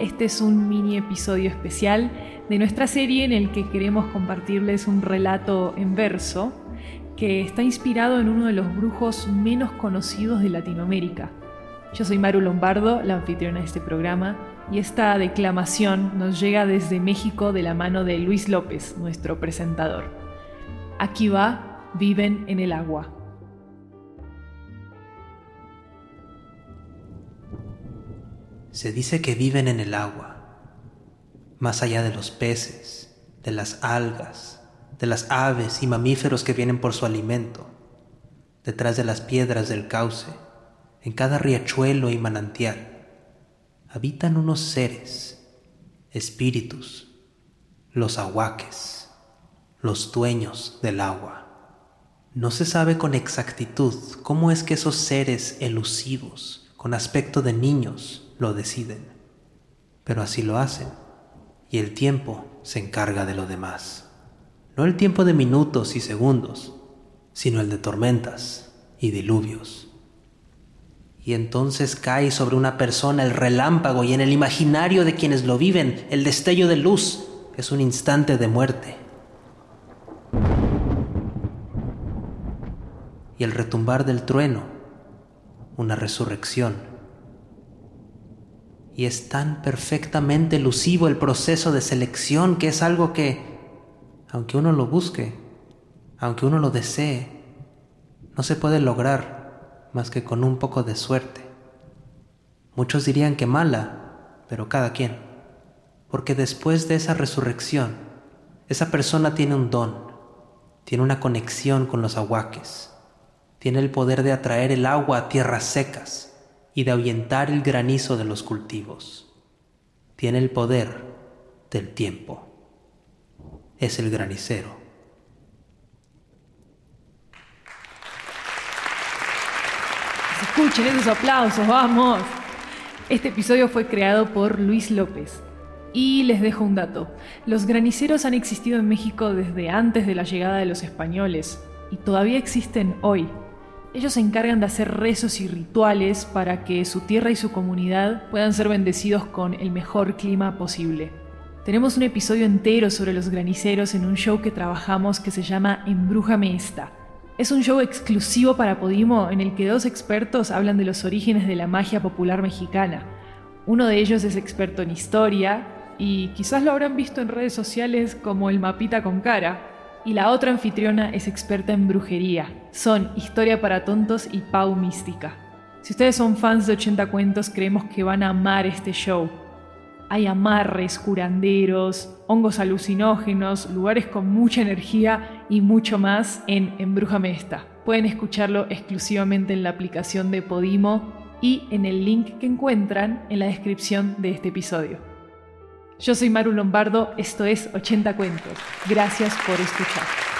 este es un mini episodio especial de nuestra serie en el que queremos compartirles un relato en verso que está inspirado en uno de los brujos menos conocidos de Latinoamérica. Yo soy Maru Lombardo, la anfitriona de este programa, y esta declamación nos llega desde México de la mano de Luis López, nuestro presentador. Aquí va, viven en el agua. Se dice que viven en el agua, más allá de los peces, de las algas, de las aves y mamíferos que vienen por su alimento, detrás de las piedras del cauce, en cada riachuelo y manantial, habitan unos seres, espíritus, los ahuaques, los dueños del agua. No se sabe con exactitud cómo es que esos seres elusivos, con aspecto de niños, lo deciden, pero así lo hacen, y el tiempo se encarga de lo demás. No el tiempo de minutos y segundos, sino el de tormentas y diluvios. Y entonces cae sobre una persona el relámpago y en el imaginario de quienes lo viven el destello de luz es un instante de muerte. Y el retumbar del trueno, una resurrección y es tan perfectamente elusivo el proceso de selección que es algo que, aunque uno lo busque, aunque uno lo desee, no se puede lograr más que con un poco de suerte. Muchos dirían que mala, pero cada quien, porque después de esa resurrección, esa persona tiene un don, tiene una conexión con los aguaques, tiene el poder de atraer el agua a tierras secas, y de ahuyentar el granizo de los cultivos. Tiene el poder del tiempo. Es el granicero. Escuchen esos aplausos, vamos. Este episodio fue creado por Luis López. Y les dejo un dato. Los graniceros han existido en México desde antes de la llegada de los españoles y todavía existen hoy. Ellos se encargan de hacer rezos y rituales para que su tierra y su comunidad puedan ser bendecidos con el mejor clima posible. Tenemos un episodio entero sobre los graniceros en un show que trabajamos que se llama Embrújame esta. Es un show exclusivo para Podimo en el que dos expertos hablan de los orígenes de la magia popular mexicana. Uno de ellos es experto en historia y quizás lo habrán visto en redes sociales como el mapita con cara, y la otra anfitriona es experta en brujería. Son Historia para Tontos y Pau Mística. Si ustedes son fans de 80 cuentos, creemos que van a amar este show. Hay amarres, curanderos, hongos alucinógenos, lugares con mucha energía y mucho más en Embrújame esta. Pueden escucharlo exclusivamente en la aplicación de Podimo y en el link que encuentran en la descripción de este episodio. Yo soy Maru Lombardo, esto es 80 Cuentos. Gracias por escuchar.